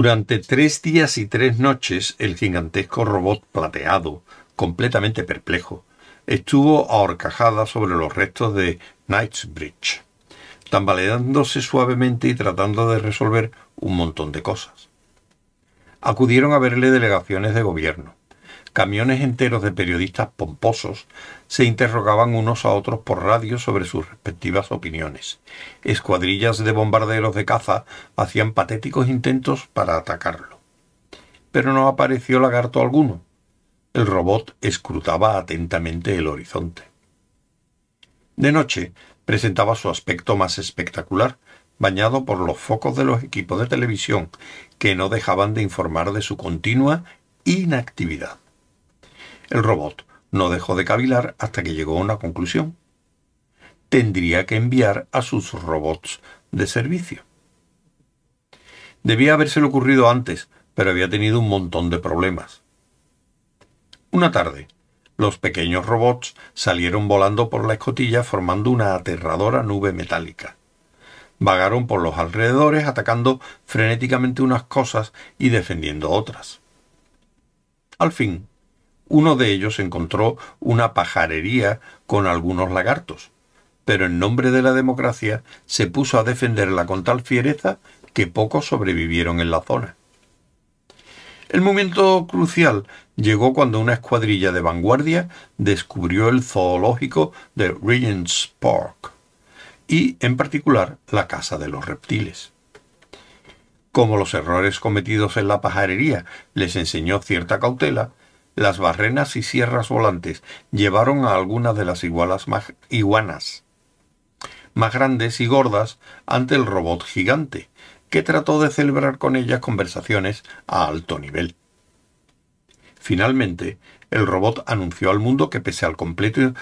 Durante tres días y tres noches, el gigantesco robot plateado, completamente perplejo, estuvo ahorcajada sobre los restos de Knightsbridge, tambaleándose suavemente y tratando de resolver un montón de cosas. Acudieron a verle delegaciones de gobierno. Camiones enteros de periodistas pomposos se interrogaban unos a otros por radio sobre sus respectivas opiniones. Escuadrillas de bombarderos de caza hacían patéticos intentos para atacarlo. Pero no apareció lagarto alguno. El robot escrutaba atentamente el horizonte. De noche presentaba su aspecto más espectacular, bañado por los focos de los equipos de televisión que no dejaban de informar de su continua inactividad. El robot no dejó de cavilar hasta que llegó a una conclusión. Tendría que enviar a sus robots de servicio. Debía habérselo ocurrido antes, pero había tenido un montón de problemas. Una tarde, los pequeños robots salieron volando por la escotilla formando una aterradora nube metálica. Vagaron por los alrededores atacando frenéticamente unas cosas y defendiendo otras. Al fin, uno de ellos encontró una pajarería con algunos lagartos, pero en nombre de la democracia se puso a defenderla con tal fiereza que pocos sobrevivieron en la zona. El momento crucial llegó cuando una escuadrilla de vanguardia descubrió el zoológico de Regent's Park y, en particular, la casa de los reptiles. Como los errores cometidos en la pajarería les enseñó cierta cautela, las barrenas y sierras volantes llevaron a algunas de las iguanas más grandes y gordas ante el robot gigante, que trató de celebrar con ellas conversaciones a alto nivel. Finalmente, el robot anunció al mundo que pese al completo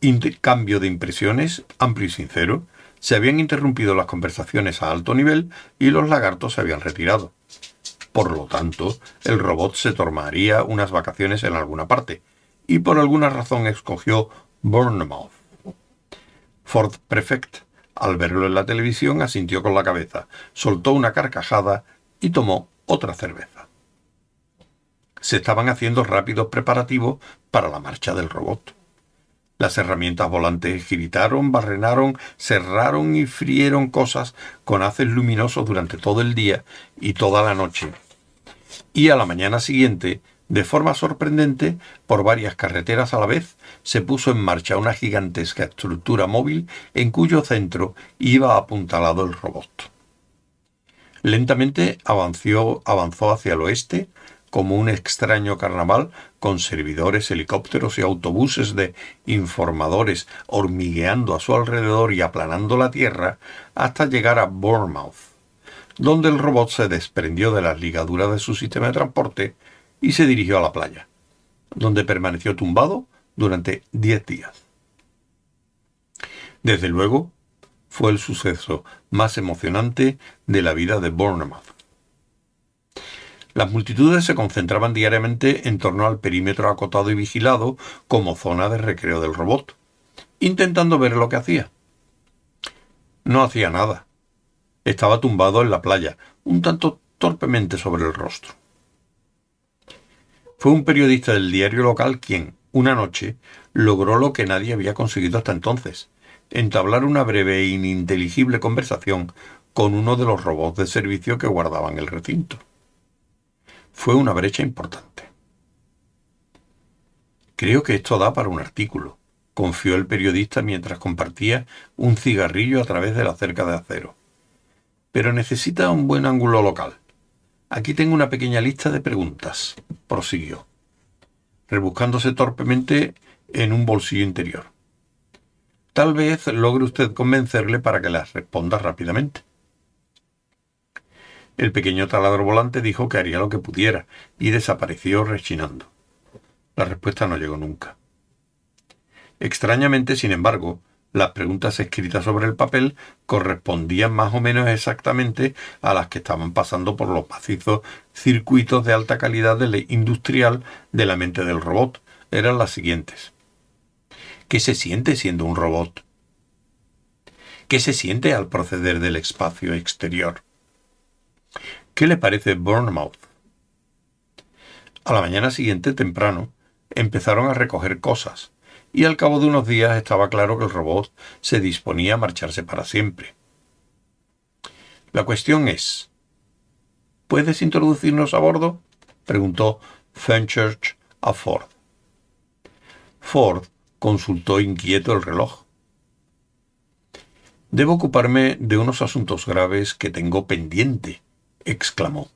intercambio de impresiones amplio y sincero, se habían interrumpido las conversaciones a alto nivel y los lagartos se habían retirado. Por lo tanto, el robot se tomaría unas vacaciones en alguna parte, y por alguna razón escogió Bournemouth. Ford Prefect, al verlo en la televisión, asintió con la cabeza, soltó una carcajada y tomó otra cerveza. Se estaban haciendo rápidos preparativos para la marcha del robot. Las herramientas volantes gritaron, barrenaron, cerraron y frieron cosas con haces luminosos durante todo el día y toda la noche y a la mañana siguiente, de forma sorprendente, por varias carreteras a la vez, se puso en marcha una gigantesca estructura móvil en cuyo centro iba apuntalado el robot. Lentamente avanzó, avanzó hacia el oeste, como un extraño carnaval con servidores, helicópteros y autobuses de informadores hormigueando a su alrededor y aplanando la tierra hasta llegar a Bournemouth donde el robot se desprendió de las ligaduras de su sistema de transporte y se dirigió a la playa, donde permaneció tumbado durante diez días. Desde luego, fue el suceso más emocionante de la vida de Bournemouth. Las multitudes se concentraban diariamente en torno al perímetro acotado y vigilado como zona de recreo del robot, intentando ver lo que hacía. No hacía nada, estaba tumbado en la playa, un tanto torpemente sobre el rostro. Fue un periodista del diario local quien, una noche, logró lo que nadie había conseguido hasta entonces, entablar una breve e ininteligible conversación con uno de los robots de servicio que guardaban el recinto. Fue una brecha importante. Creo que esto da para un artículo, confió el periodista mientras compartía un cigarrillo a través de la cerca de acero pero necesita un buen ángulo local. Aquí tengo una pequeña lista de preguntas, prosiguió, rebuscándose torpemente en un bolsillo interior. Tal vez logre usted convencerle para que las responda rápidamente. El pequeño taladro volante dijo que haría lo que pudiera y desapareció rechinando. La respuesta no llegó nunca. Extrañamente, sin embargo, Las preguntas escritas sobre el papel correspondían más o menos exactamente a las que estaban pasando por los macizos circuitos de alta calidad industrial de la mente del robot. Eran las siguientes. ¿Qué se siente siendo un robot? ¿Qué se siente al proceder del espacio exterior? ¿Qué le parece Bournemouth? A la mañana siguiente, temprano, empezaron a recoger cosas, y al cabo de unos días estaba claro que el robot se disponía a marcharse para siempre. La cuestión es, ¿puedes introducirnos a bordo? preguntó Fenchurch a Ford. Ford consultó inquieto el reloj. Debo ocuparme de unos asuntos graves que tengo pendiente, exclamó.